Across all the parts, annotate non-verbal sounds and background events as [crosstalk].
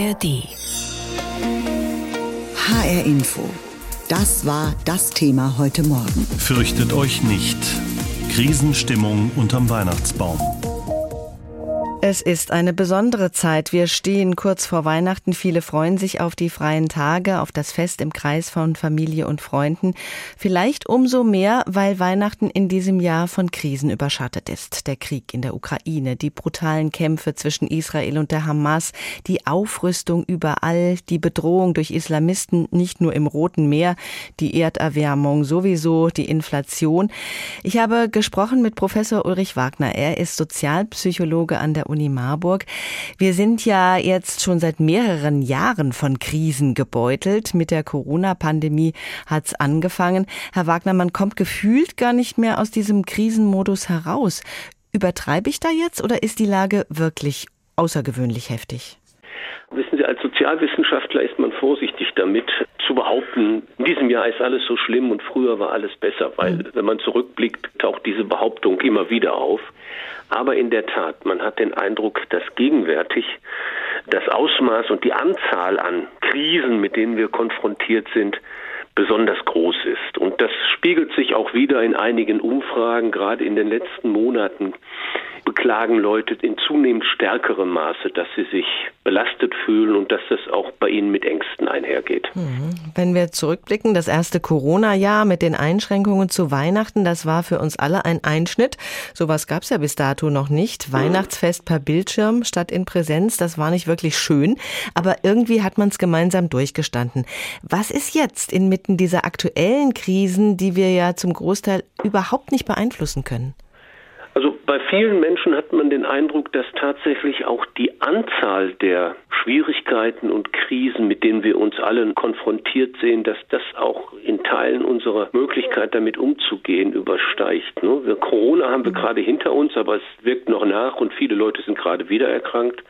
ARD. HR Info. Das war das Thema heute Morgen. Fürchtet euch nicht. Krisenstimmung unterm Weihnachtsbaum. Es ist eine besondere Zeit. Wir stehen kurz vor Weihnachten. Viele freuen sich auf die freien Tage, auf das Fest im Kreis von Familie und Freunden. Vielleicht umso mehr, weil Weihnachten in diesem Jahr von Krisen überschattet ist. Der Krieg in der Ukraine, die brutalen Kämpfe zwischen Israel und der Hamas, die Aufrüstung überall, die Bedrohung durch Islamisten nicht nur im Roten Meer, die Erderwärmung sowieso, die Inflation. Ich habe gesprochen mit Professor Ulrich Wagner. Er ist Sozialpsychologe an der Uni Marburg. Wir sind ja jetzt schon seit mehreren Jahren von Krisen gebeutelt. Mit der Corona-Pandemie hat es angefangen. Herr Wagner, man kommt gefühlt gar nicht mehr aus diesem Krisenmodus heraus. Übertreibe ich da jetzt oder ist die Lage wirklich außergewöhnlich heftig? Wissen Sie, als Sozialwissenschaftler ist man vorsichtig damit zu behaupten, in diesem Jahr ist alles so schlimm und früher war alles besser, weil mhm. wenn man zurückblickt, taucht diese Behauptung immer wieder auf. Aber in der Tat, man hat den Eindruck, dass gegenwärtig das Ausmaß und die Anzahl an Krisen, mit denen wir konfrontiert sind, besonders groß ist. Und das spiegelt sich auch wieder in einigen Umfragen, gerade in den letzten Monaten beklagen Leute in zunehmend stärkerem Maße, dass sie sich belastet fühlen und dass das auch bei ihnen mit Ängsten einhergeht. Mhm. Wenn wir zurückblicken, das erste Corona-Jahr mit den Einschränkungen zu Weihnachten, das war für uns alle ein Einschnitt. Sowas gab es ja bis dato noch nicht. Mhm. Weihnachtsfest per Bildschirm statt in Präsenz, das war nicht wirklich schön, aber irgendwie hat man es gemeinsam durchgestanden. Was ist jetzt inmitten dieser aktuellen Krisen, die wir ja zum Großteil überhaupt nicht beeinflussen können? Also bei vielen Menschen hat man den Eindruck, dass tatsächlich auch die Anzahl der Schwierigkeiten und Krisen, mit denen wir uns alle konfrontiert sehen, dass das auch in Teilen unserer Möglichkeit damit umzugehen übersteigt. Ne? Wir, Corona haben wir gerade hinter uns, aber es wirkt noch nach und viele Leute sind gerade wieder erkrankt.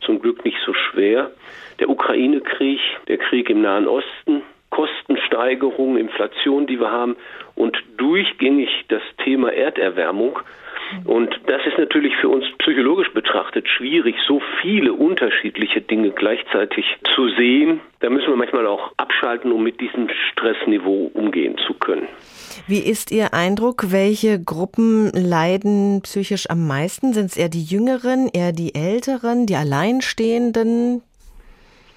Zum Glück nicht so schwer. Der Ukraine-Krieg, der Krieg im Nahen Osten, Kostensteigerung, Inflation, die wir haben und durchgängig das Thema Erderwärmung und das ist natürlich für uns psychologisch betrachtet schwierig, so viele unterschiedliche Dinge gleichzeitig zu sehen. Da müssen wir manchmal auch abschalten, um mit diesem Stressniveau umgehen zu können. Wie ist Ihr Eindruck? Welche Gruppen leiden psychisch am meisten? Sind es eher die Jüngeren, eher die Älteren, die Alleinstehenden?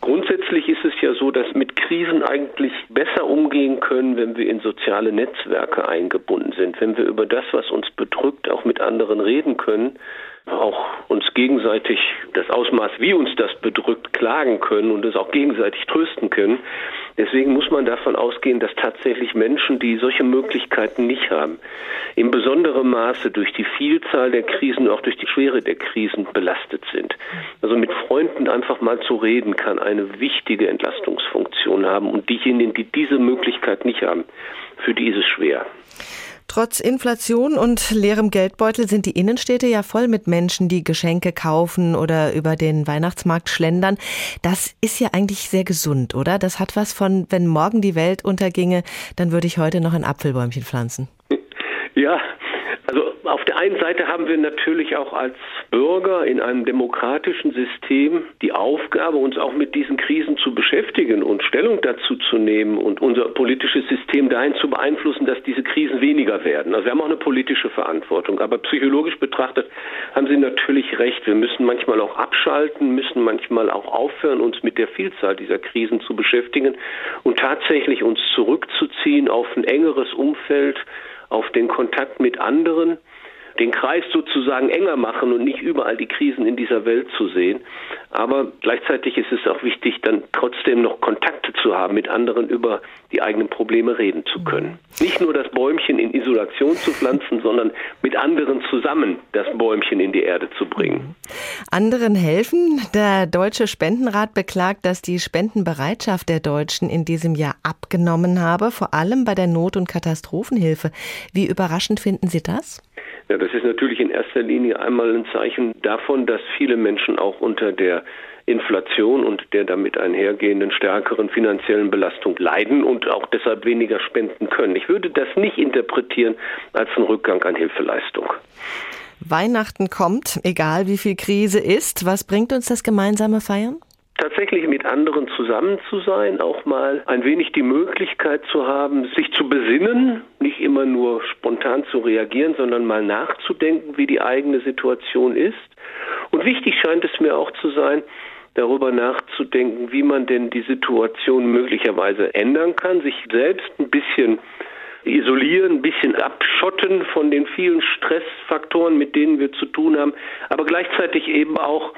Grundsätzlich ist es ja so, dass mit Krisen eigentlich besser umgehen können, wenn wir in soziale Netzwerke eingebunden sind, wenn wir über das, was uns bedrückt, auch mit anderen reden können, auch uns gegenseitig das Ausmaß, wie uns das bedrückt, klagen können und es auch gegenseitig trösten können. Deswegen muss man davon ausgehen, dass tatsächlich Menschen, die solche Möglichkeiten nicht haben, in besonderem Maße durch die Vielzahl der Krisen, auch durch die Schwere der Krisen belastet sind. Also mit Freunden einfach mal zu reden, kann eine wichtige Entlastungsfunktion haben. Und diejenigen, die diese Möglichkeit nicht haben, für die ist es schwer. Trotz Inflation und leerem Geldbeutel sind die Innenstädte ja voll mit Menschen, die Geschenke kaufen oder über den Weihnachtsmarkt schlendern. Das ist ja eigentlich sehr gesund, oder? Das hat was von, wenn morgen die Welt unterginge, dann würde ich heute noch ein Apfelbäumchen pflanzen. Der einen Seite haben wir natürlich auch als Bürger in einem demokratischen System die Aufgabe, uns auch mit diesen Krisen zu beschäftigen und Stellung dazu zu nehmen und unser politisches System dahin zu beeinflussen, dass diese Krisen weniger werden. Also wir haben auch eine politische Verantwortung. Aber psychologisch betrachtet haben Sie natürlich recht. Wir müssen manchmal auch abschalten, müssen manchmal auch aufhören, uns mit der Vielzahl dieser Krisen zu beschäftigen und tatsächlich uns zurückzuziehen auf ein engeres Umfeld, auf den Kontakt mit anderen den Kreis sozusagen enger machen und nicht überall die Krisen in dieser Welt zu sehen. Aber gleichzeitig ist es auch wichtig, dann trotzdem noch Kontakte zu haben mit anderen über die eigenen Probleme reden zu können. Nicht nur das Bäumchen in Isolation zu pflanzen, sondern mit anderen zusammen das Bäumchen in die Erde zu bringen. Anderen helfen. Der Deutsche Spendenrat beklagt, dass die Spendenbereitschaft der Deutschen in diesem Jahr abgenommen habe, vor allem bei der Not- und Katastrophenhilfe. Wie überraschend finden Sie das? Ja, das ist natürlich in erster Linie einmal ein Zeichen davon, dass viele Menschen auch unter der Inflation und der damit einhergehenden stärkeren finanziellen Belastung leiden und auch deshalb weniger spenden können. Ich würde das nicht interpretieren als einen Rückgang an Hilfeleistung. Weihnachten kommt, egal wie viel Krise ist. Was bringt uns das gemeinsame Feiern? Tatsächlich mit anderen zusammen zu sein, auch mal ein wenig die Möglichkeit zu haben, sich zu besinnen, nicht immer nur spontan zu reagieren, sondern mal nachzudenken, wie die eigene Situation ist. Und wichtig scheint es mir auch zu sein, darüber nachzudenken, wie man denn die Situation möglicherweise ändern kann, sich selbst ein bisschen isolieren, ein bisschen abschotten von den vielen Stressfaktoren, mit denen wir zu tun haben, aber gleichzeitig eben auch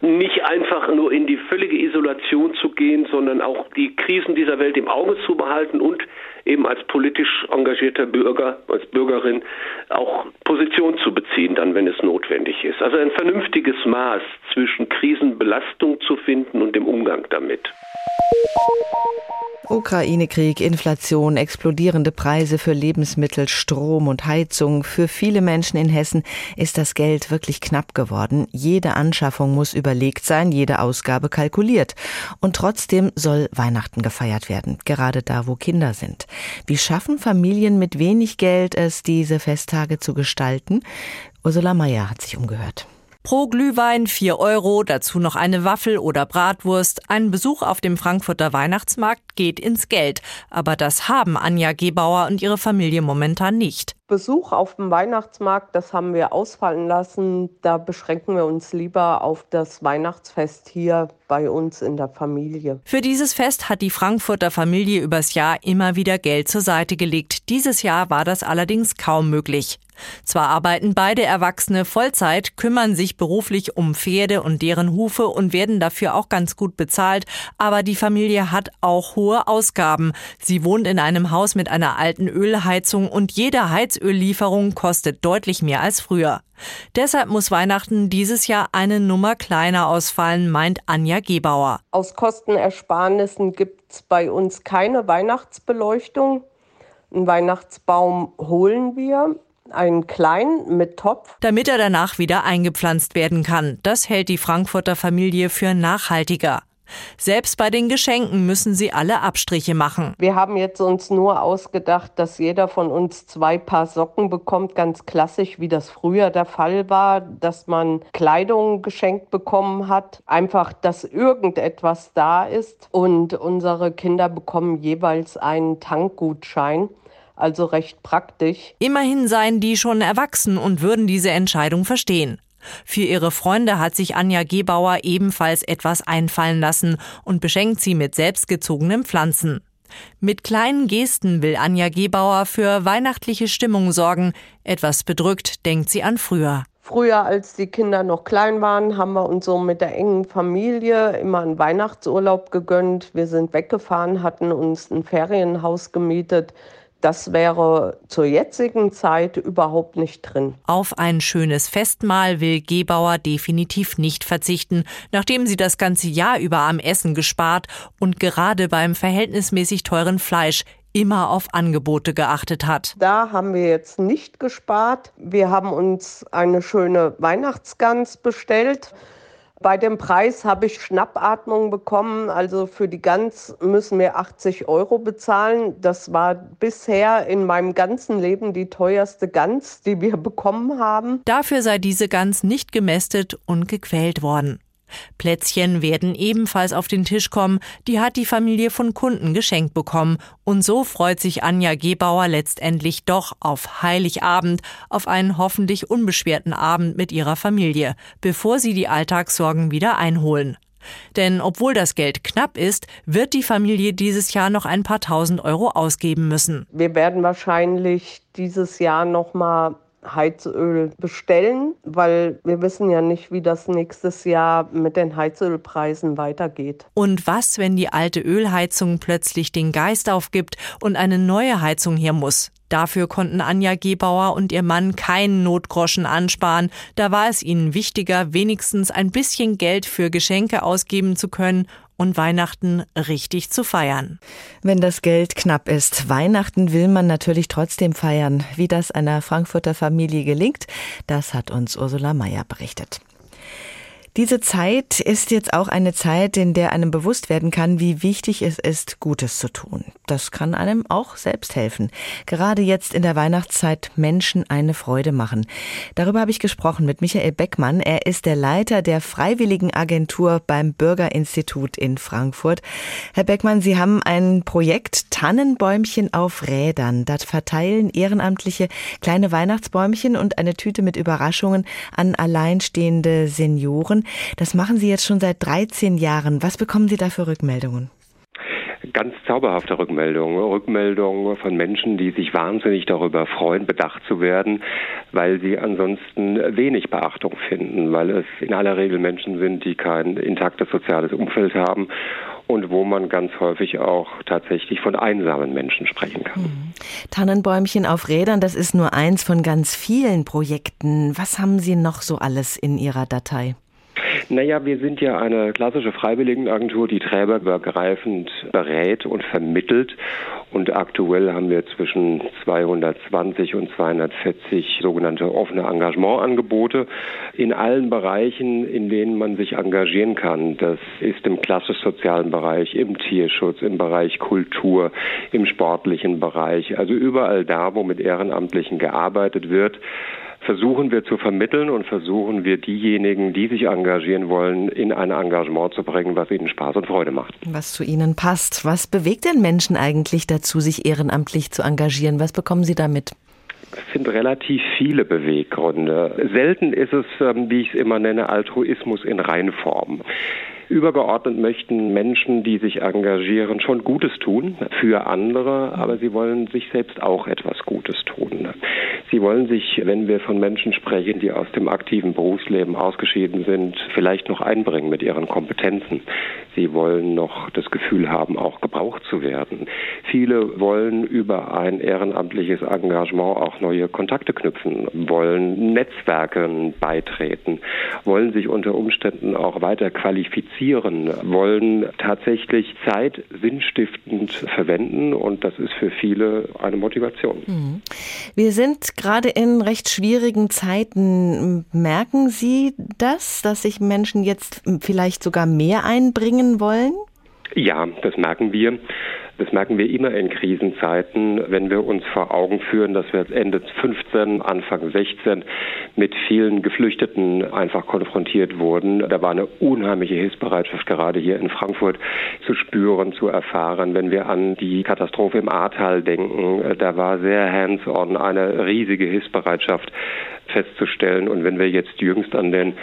nicht einfach nur in die völlige Isolation zu gehen, sondern auch die Krisen dieser Welt im Auge zu behalten und eben als politisch engagierter Bürger, als Bürgerin auch Position zu beziehen, dann, wenn es notwendig ist. Also ein vernünftiges Maß zwischen Krisenbelastung zu finden und dem Umgang damit. Ukraine-Krieg, Inflation, explodierende Preise für Lebensmittel, Strom und Heizung. Für viele Menschen in Hessen ist das Geld wirklich knapp geworden. Jede Anschaffung muss überlegt sein, jede Ausgabe kalkuliert. Und trotzdem soll Weihnachten gefeiert werden, gerade da, wo Kinder sind. Wie schaffen Familien mit wenig Geld es, diese Festtage zu gestalten? Ursula Mayer hat sich umgehört. Pro Glühwein 4 Euro, dazu noch eine Waffel oder Bratwurst. Ein Besuch auf dem Frankfurter Weihnachtsmarkt geht ins Geld. Aber das haben Anja Gebauer und ihre Familie momentan nicht. Besuch auf dem Weihnachtsmarkt, das haben wir ausfallen lassen. Da beschränken wir uns lieber auf das Weihnachtsfest hier bei uns in der Familie. Für dieses Fest hat die Frankfurter Familie übers Jahr immer wieder Geld zur Seite gelegt. Dieses Jahr war das allerdings kaum möglich. Zwar arbeiten beide Erwachsene Vollzeit, kümmern sich beruflich um Pferde und deren Hufe und werden dafür auch ganz gut bezahlt, aber die Familie hat auch hohe Ausgaben. Sie wohnt in einem Haus mit einer alten Ölheizung und jede Heizöllieferung kostet deutlich mehr als früher. Deshalb muss Weihnachten dieses Jahr eine Nummer kleiner ausfallen, meint Anja Gebauer. Aus Kostenersparnissen gibt es bei uns keine Weihnachtsbeleuchtung. Einen Weihnachtsbaum holen wir einen kleinen mit Topf. Damit er danach wieder eingepflanzt werden kann. Das hält die Frankfurter Familie für nachhaltiger. Selbst bei den Geschenken müssen sie alle Abstriche machen. Wir haben jetzt uns nur ausgedacht, dass jeder von uns zwei Paar Socken bekommt, ganz klassisch, wie das früher der Fall war, dass man Kleidung geschenkt bekommen hat. Einfach, dass irgendetwas da ist. Und unsere Kinder bekommen jeweils einen Tankgutschein also recht praktisch. Immerhin seien die schon erwachsen und würden diese Entscheidung verstehen. Für ihre Freunde hat sich Anja Gebauer ebenfalls etwas einfallen lassen und beschenkt sie mit selbstgezogenen Pflanzen. Mit kleinen Gesten will Anja Gebauer für weihnachtliche Stimmung sorgen. Etwas bedrückt denkt sie an früher. Früher, als die Kinder noch klein waren, haben wir uns so mit der engen Familie immer einen Weihnachtsurlaub gegönnt. Wir sind weggefahren, hatten uns ein Ferienhaus gemietet. Das wäre zur jetzigen Zeit überhaupt nicht drin. Auf ein schönes Festmahl will Gebauer definitiv nicht verzichten, nachdem sie das ganze Jahr über am Essen gespart und gerade beim verhältnismäßig teuren Fleisch immer auf Angebote geachtet hat. Da haben wir jetzt nicht gespart. Wir haben uns eine schöne Weihnachtsgans bestellt. Bei dem Preis habe ich Schnappatmung bekommen. Also für die Gans müssen wir 80 Euro bezahlen. Das war bisher in meinem ganzen Leben die teuerste Gans, die wir [laughs] bekommen haben. Dafür sei diese Gans nicht gemästet und gequält worden. Plätzchen werden ebenfalls auf den Tisch kommen, die hat die Familie von Kunden geschenkt bekommen. Und so freut sich Anja Gebauer letztendlich doch auf Heiligabend, auf einen hoffentlich unbeschwerten Abend mit ihrer Familie, bevor sie die Alltagssorgen wieder einholen. Denn obwohl das Geld knapp ist, wird die Familie dieses Jahr noch ein paar tausend Euro ausgeben müssen. Wir werden wahrscheinlich dieses Jahr noch mal Heizöl bestellen, weil wir wissen ja nicht, wie das nächstes Jahr mit den Heizölpreisen weitergeht. Und was, wenn die alte Ölheizung plötzlich den Geist aufgibt und eine neue Heizung her muss? Dafür konnten Anja Gebauer und ihr Mann keinen Notgroschen ansparen. Da war es ihnen wichtiger, wenigstens ein bisschen Geld für Geschenke ausgeben zu können und Weihnachten richtig zu feiern. Wenn das Geld knapp ist, Weihnachten will man natürlich trotzdem feiern. Wie das einer Frankfurter Familie gelingt, das hat uns Ursula Mayer berichtet. Diese Zeit ist jetzt auch eine Zeit, in der einem bewusst werden kann, wie wichtig es ist, Gutes zu tun. Das kann einem auch selbst helfen. Gerade jetzt in der Weihnachtszeit Menschen eine Freude machen. Darüber habe ich gesprochen mit Michael Beckmann. Er ist der Leiter der Freiwilligen Agentur beim Bürgerinstitut in Frankfurt. Herr Beckmann, Sie haben ein Projekt Tannenbäumchen auf Rädern. Dort verteilen Ehrenamtliche kleine Weihnachtsbäumchen und eine Tüte mit Überraschungen an alleinstehende Senioren. Das machen Sie jetzt schon seit 13 Jahren. Was bekommen Sie da für Rückmeldungen? ganz zauberhafte Rückmeldungen. Rückmeldungen von Menschen, die sich wahnsinnig darüber freuen, bedacht zu werden, weil sie ansonsten wenig Beachtung finden, weil es in aller Regel Menschen sind, die kein intaktes soziales Umfeld haben und wo man ganz häufig auch tatsächlich von einsamen Menschen sprechen kann. Mhm. Tannenbäumchen auf Rädern, das ist nur eins von ganz vielen Projekten. Was haben Sie noch so alles in Ihrer Datei? Naja, wir sind ja eine klassische Freiwilligenagentur, die trägerübergreifend berät und vermittelt. Und aktuell haben wir zwischen 220 und 240 sogenannte offene Engagementangebote in allen Bereichen, in denen man sich engagieren kann. Das ist im klassisch-sozialen Bereich, im Tierschutz, im Bereich Kultur, im sportlichen Bereich. Also überall da, wo mit Ehrenamtlichen gearbeitet wird versuchen wir zu vermitteln und versuchen wir diejenigen, die sich engagieren wollen, in ein Engagement zu bringen, was ihnen Spaß und Freude macht. Was zu ihnen passt. Was bewegt denn Menschen eigentlich dazu, sich ehrenamtlich zu engagieren? Was bekommen Sie damit? Es sind relativ viele Beweggründe. Selten ist es, ähm, wie ich es immer nenne, Altruismus in Reinform. Übergeordnet möchten Menschen, die sich engagieren, schon Gutes tun für andere, aber sie wollen sich selbst auch etwas Gutes tun. Sie wollen sich, wenn wir von Menschen sprechen, die aus dem aktiven Berufsleben ausgeschieden sind, vielleicht noch einbringen mit ihren Kompetenzen. Sie wollen noch das Gefühl haben, auch gebraucht zu werden. Viele wollen über ein ehrenamtliches Engagement auch neue Kontakte knüpfen, wollen Netzwerken beitreten, wollen sich unter Umständen auch weiter qualifizieren, wollen tatsächlich Zeit sinnstiftend verwenden und das ist für viele eine Motivation. Mhm. Wir sind gerade in recht schwierigen Zeiten. Merken Sie das, dass sich Menschen jetzt vielleicht sogar mehr einbringen wollen? Ja, das merken wir. Das merken wir immer in Krisenzeiten, wenn wir uns vor Augen führen, dass wir Ende 15, Anfang 16 mit vielen Geflüchteten einfach konfrontiert wurden. Da war eine unheimliche Hilfsbereitschaft gerade hier in Frankfurt zu spüren, zu erfahren. Wenn wir an die Katastrophe im Ahrtal denken, da war sehr hands-on eine riesige Hilfsbereitschaft festzustellen. Und wenn wir jetzt jüngst an den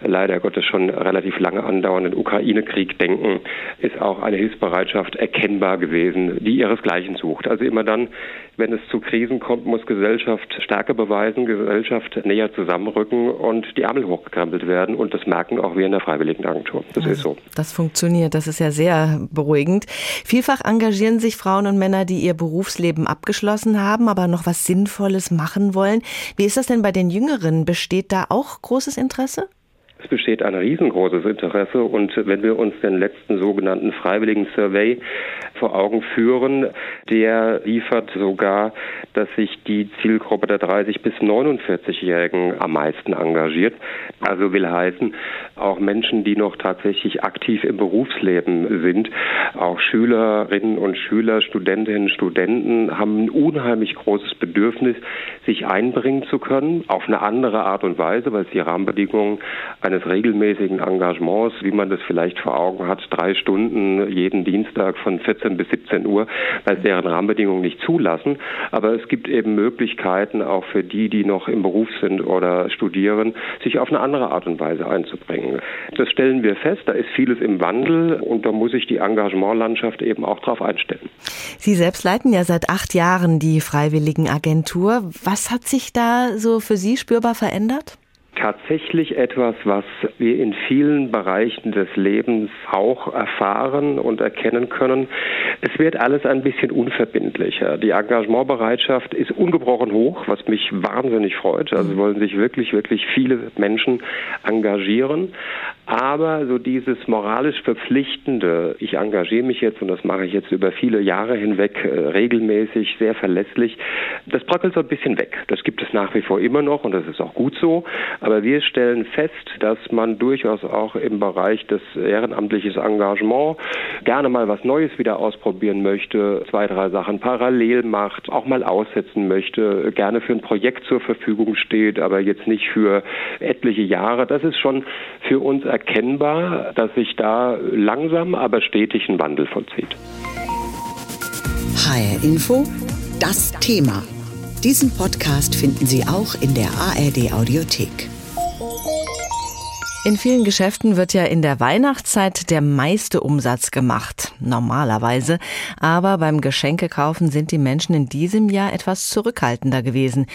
leider Gottes schon relativ lange andauernden Ukraine-Krieg denken, ist auch eine Hilfsbereitschaft erkennbar gewesen, die ihresgleichen sucht. Also immer dann, wenn es zu Krisen kommt, muss Gesellschaft Stärke beweisen, Gesellschaft näher zusammenrücken und die Ärmel hochgekrempelt werden. Und das merken auch wir in der Freiwilligenagentur. Das also, ist so. Das funktioniert. Das ist ja sehr beruhigend. Vielfach engagieren sich Frauen und Männer, die ihr Berufsleben abgeschlossen haben, aber noch was Sinnvolles machen wollen. Wie ist das denn bei den Jüngeren? Besteht da auch großes Interesse? Es besteht ein riesengroßes Interesse und wenn wir uns den letzten sogenannten Freiwilligen Survey vor Augen führen, der liefert sogar, dass sich die Zielgruppe der 30 bis 49-Jährigen am meisten engagiert. Also will heißen, auch Menschen, die noch tatsächlich aktiv im Berufsleben sind, auch Schülerinnen und Schüler, Studentinnen, Studenten haben ein unheimlich großes Bedürfnis, sich einbringen zu können, auf eine andere Art und Weise, weil es die Rahmenbedingungen eines regelmäßigen Engagements, wie man das vielleicht vor Augen hat, drei Stunden jeden Dienstag von 14 bis 17 Uhr, weil es deren Rahmenbedingungen nicht zulassen. Aber es gibt eben Möglichkeiten auch für die, die noch im Beruf sind oder studieren, sich auf eine andere Art und Weise einzubringen. Das stellen wir fest, da ist vieles im Wandel und da muss sich die Engagementlandschaft eben auch darauf einstellen. Sie selbst leiten ja seit acht Jahren die Freiwilligenagentur. Was hat sich da so für Sie spürbar verändert? Tatsächlich etwas, was wir in vielen Bereichen des Lebens auch erfahren und erkennen können. Es wird alles ein bisschen unverbindlicher. Die Engagementbereitschaft ist ungebrochen hoch, was mich wahnsinnig freut. Also wollen sich wirklich, wirklich viele Menschen engagieren. Aber so dieses moralisch verpflichtende, ich engagiere mich jetzt und das mache ich jetzt über viele Jahre hinweg äh, regelmäßig, sehr verlässlich, das bröckelt so ein bisschen weg. Das gibt es nach wie vor immer noch und das ist auch gut so. Aber wir stellen fest, dass man durchaus auch im Bereich des ehrenamtlichen Engagement gerne mal was Neues wieder ausprobieren möchte, zwei, drei Sachen parallel macht, auch mal aussetzen möchte, gerne für ein Projekt zur Verfügung steht, aber jetzt nicht für etliche Jahre. Das ist schon für uns erkennbar, dass sich da langsam, aber stetig ein Wandel vollzieht. HR Info, das Thema. Diesen Podcast finden Sie auch in der ARD Audiothek. In vielen Geschäften wird ja in der Weihnachtszeit der meiste Umsatz gemacht, normalerweise. Aber beim Geschenkekaufen sind die Menschen in diesem Jahr etwas zurückhaltender gewesen.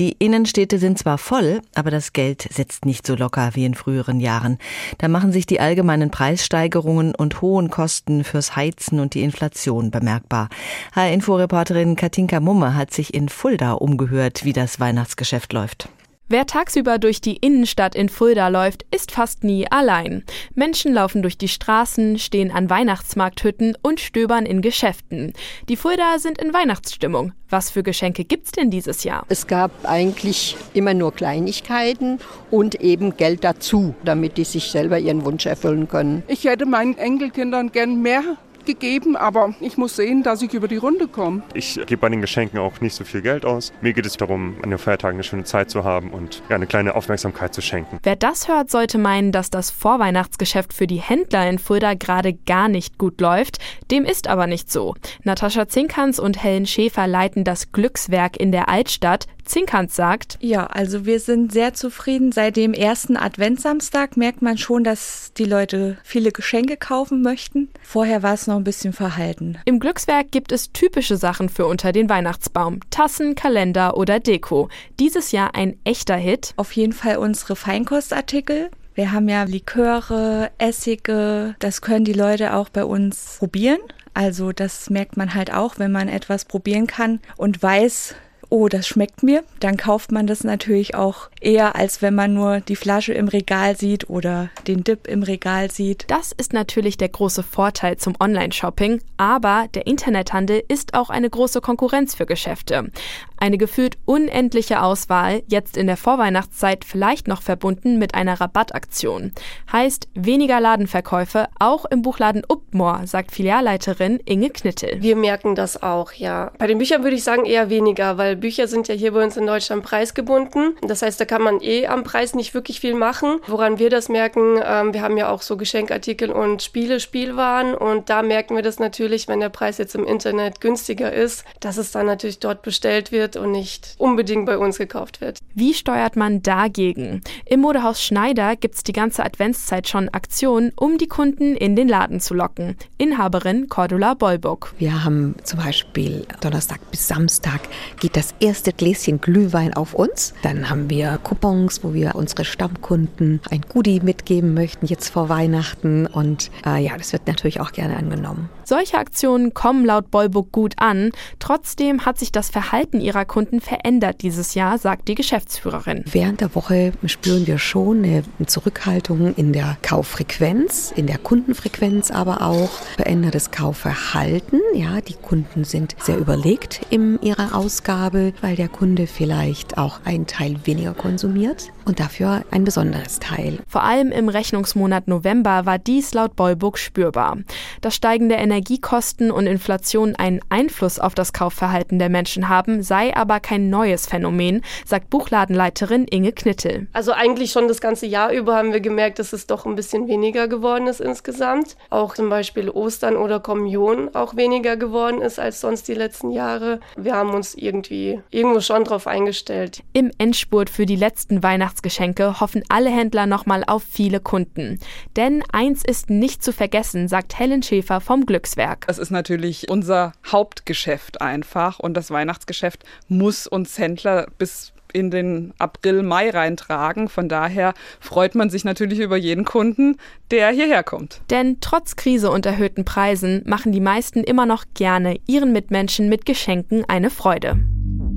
Die Innenstädte sind zwar voll, aber das Geld sitzt nicht so locker wie in früheren Jahren. Da machen sich die allgemeinen Preissteigerungen und hohen Kosten fürs Heizen und die Inflation bemerkbar. HR-Info-Reporterin Katinka Mumme hat sich in Fulda umgehört, wie das Weihnachtsgeschäft läuft. Wer tagsüber durch die Innenstadt in Fulda läuft, ist fast nie allein. Menschen laufen durch die Straßen, stehen an Weihnachtsmarkthütten und stöbern in Geschäften. Die Fulda sind in Weihnachtsstimmung. Was für Geschenke gibt's denn dieses Jahr? Es gab eigentlich immer nur Kleinigkeiten und eben Geld dazu, damit die sich selber ihren Wunsch erfüllen können. Ich hätte meinen Enkelkindern gern mehr gegeben, aber ich muss sehen, dass ich über die Runde komme. Ich gebe bei den Geschenken auch nicht so viel Geld aus. Mir geht es darum, an den Feiertagen eine schöne Zeit zu haben und eine kleine Aufmerksamkeit zu schenken. Wer das hört, sollte meinen, dass das Vorweihnachtsgeschäft für die Händler in Fulda gerade gar nicht gut läuft. Dem ist aber nicht so. Natascha Zinkans und Helen Schäfer leiten das Glückswerk in der Altstadt. Zinkant sagt, ja, also wir sind sehr zufrieden. Seit dem ersten Adventssamstag merkt man schon, dass die Leute viele Geschenke kaufen möchten. Vorher war es noch ein bisschen verhalten. Im Glückswerk gibt es typische Sachen für unter den Weihnachtsbaum. Tassen, Kalender oder Deko. Dieses Jahr ein echter Hit. Auf jeden Fall unsere Feinkostartikel. Wir haben ja Liköre, Essige, das können die Leute auch bei uns probieren. Also das merkt man halt auch, wenn man etwas probieren kann und weiß, oh, das schmeckt mir, dann kauft man das natürlich auch eher, als wenn man nur die Flasche im Regal sieht oder den Dip im Regal sieht. Das ist natürlich der große Vorteil zum Online-Shopping, aber der Internethandel ist auch eine große Konkurrenz für Geschäfte. Eine gefühlt unendliche Auswahl, jetzt in der Vorweihnachtszeit vielleicht noch verbunden mit einer Rabattaktion. Heißt weniger Ladenverkäufe, auch im Buchladen Uppmoor, sagt Filialleiterin Inge Knittel. Wir merken das auch, ja. Bei den Büchern würde ich sagen eher weniger, weil Bücher sind ja hier bei uns in Deutschland preisgebunden. Das heißt, da kann man eh am Preis nicht wirklich viel machen. Woran wir das merken, ähm, wir haben ja auch so Geschenkartikel und Spiele, Spielwaren und da merken wir das natürlich, wenn der Preis jetzt im Internet günstiger ist, dass es dann natürlich dort bestellt wird und nicht unbedingt bei uns gekauft wird. Wie steuert man dagegen? Im Modehaus Schneider gibt es die ganze Adventszeit schon Aktionen, um die Kunden in den Laden zu locken. Inhaberin Cordula Bolbuck. Wir haben zum Beispiel Donnerstag bis Samstag geht das erste Gläschen Glühwein auf uns. Dann haben wir Coupons, wo wir unsere Stammkunden ein Goodie mitgeben möchten, jetzt vor Weihnachten. Und äh, ja, das wird natürlich auch gerne angenommen. Solche Aktionen kommen laut Bolbuck gut an. Trotzdem hat sich das Verhalten ihrer Kunden verändert dieses Jahr, sagt die Geschäftsführerin. Während der Woche spüren wir schon eine Zurückhaltung in der Kauffrequenz, in der Kundenfrequenz aber auch verändertes Kaufverhalten. Ja, die Kunden sind sehr überlegt in ihrer Ausgabe, weil der Kunde vielleicht auch einen Teil weniger konsumiert und dafür ein besonderes Teil. Vor allem im Rechnungsmonat November war dies laut Bollburg spürbar. Dass steigende Energiekosten und Inflation einen Einfluss auf das Kaufverhalten der Menschen haben, sei aber kein neues Phänomen, sagt Buchladenleiterin Inge Knittel. Also eigentlich schon das ganze Jahr über haben wir gemerkt, dass es doch ein bisschen weniger geworden ist insgesamt. Auch zum Beispiel Ostern oder Kommunion auch weniger geworden ist als sonst die letzten Jahre. Wir haben uns irgendwie irgendwo schon drauf eingestellt. Im Endspurt für die letzten Weihnachtsgeschenke hoffen alle Händler nochmal auf viele Kunden. Denn eins ist nicht zu vergessen, sagt Helen Schäfer vom Glückswerk. Das ist natürlich unser Hauptgeschäft einfach und das Weihnachtsgeschäft muss uns Händler bis in den April, Mai reintragen. Von daher freut man sich natürlich über jeden Kunden, der hierher kommt. Denn trotz Krise und erhöhten Preisen machen die meisten immer noch gerne ihren Mitmenschen mit Geschenken eine Freude.